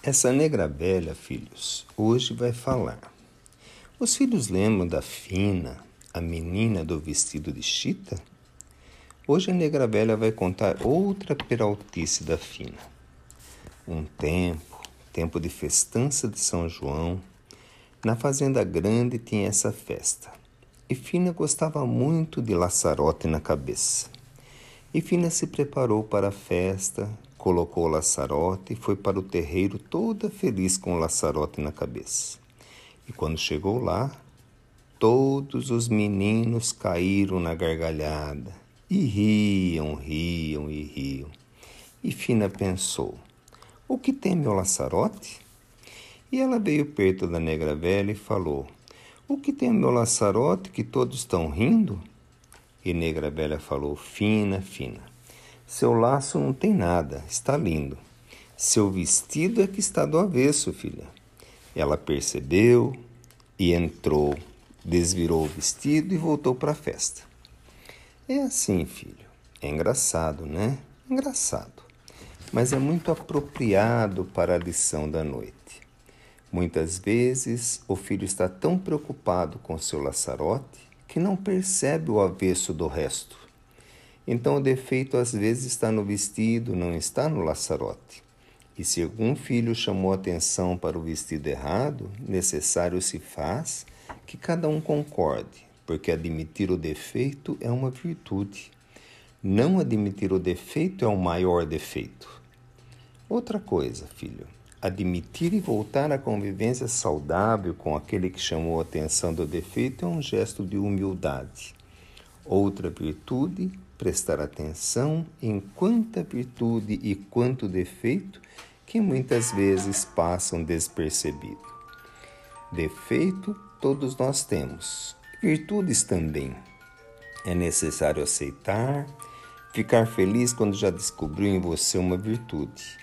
Essa negra velha, filhos, hoje vai falar. Os filhos lembram da Fina, a menina do vestido de chita? Hoje a negra velha vai contar outra peraltice da Fina. Um tempo, tempo de festança de São João, na fazenda grande tinha essa festa. E Fina gostava muito de laçarote na cabeça. E Fina se preparou para a festa, colocou o laçarote e foi para o terreiro toda feliz com o laçarote na cabeça. E quando chegou lá, todos os meninos caíram na gargalhada e riam, riam e riam. E Fina pensou: O que tem meu laçarote? E ela veio perto da negra velha e falou: O que tem meu laçarote que todos estão rindo? E negra velha falou: Fina, fina. Seu laço não tem nada, está lindo. Seu vestido é que está do avesso, filha. Ela percebeu e entrou, desvirou o vestido e voltou para a festa. É assim, filho. É engraçado, né? Engraçado. Mas é muito apropriado para a lição da noite. Muitas vezes o filho está tão preocupado com seu laçarote que não percebe o avesso do resto então o defeito às vezes está no vestido, não está no laçarote. E se algum filho chamou atenção para o vestido errado, necessário se faz que cada um concorde, porque admitir o defeito é uma virtude. Não admitir o defeito é o maior defeito. Outra coisa, filho, admitir e voltar à convivência saudável com aquele que chamou a atenção do defeito é um gesto de humildade. Outra virtude prestar atenção em quanta virtude e quanto defeito que muitas vezes passam despercebido. Defeito todos nós temos, virtudes também. É necessário aceitar, ficar feliz quando já descobriu em você uma virtude.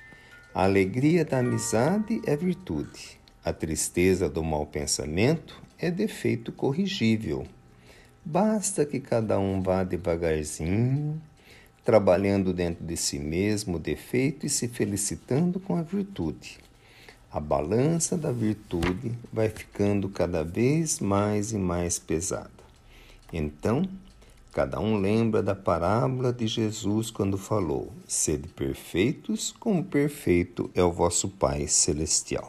A alegria da amizade é virtude. A tristeza do mau pensamento é defeito corrigível. Basta que cada um vá devagarzinho, trabalhando dentro de si mesmo o defeito e se felicitando com a virtude. A balança da virtude vai ficando cada vez mais e mais pesada. Então, cada um lembra da parábola de Jesus quando falou: Sede perfeitos, como perfeito é o vosso Pai celestial.